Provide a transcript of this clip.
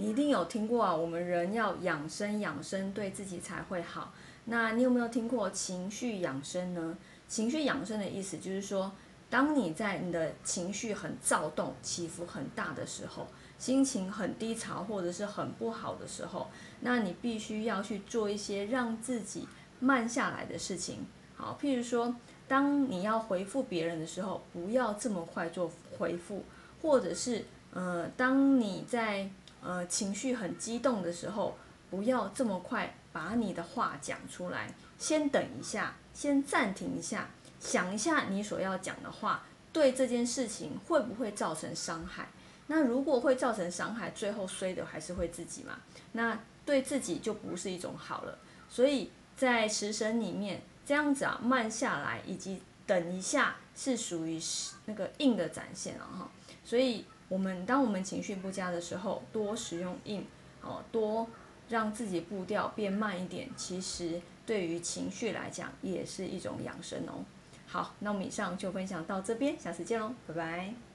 你一定有听过啊，我们人要养生，养生对自己才会好。那你有没有听过情绪养生呢？情绪养生的意思就是说，当你在你的情绪很躁动、起伏很大的时候，心情很低潮或者是很不好的时候，那你必须要去做一些让自己慢下来的事情。好，譬如说，当你要回复别人的时候，不要这么快做回复，或者是呃，当你在呃，情绪很激动的时候，不要这么快把你的话讲出来，先等一下，先暂停一下，想一下你所要讲的话对这件事情会不会造成伤害。那如果会造成伤害，最后衰的还是会自己嘛？那对自己就不是一种好了。所以在食神里面，这样子啊，慢下来以及等一下，是属于那个硬的展现了哈。所以。我们当我们情绪不佳的时候，多使用硬，哦，多让自己步调变慢一点，其实对于情绪来讲也是一种养生哦。好，那我们以上就分享到这边，下次见喽，拜拜。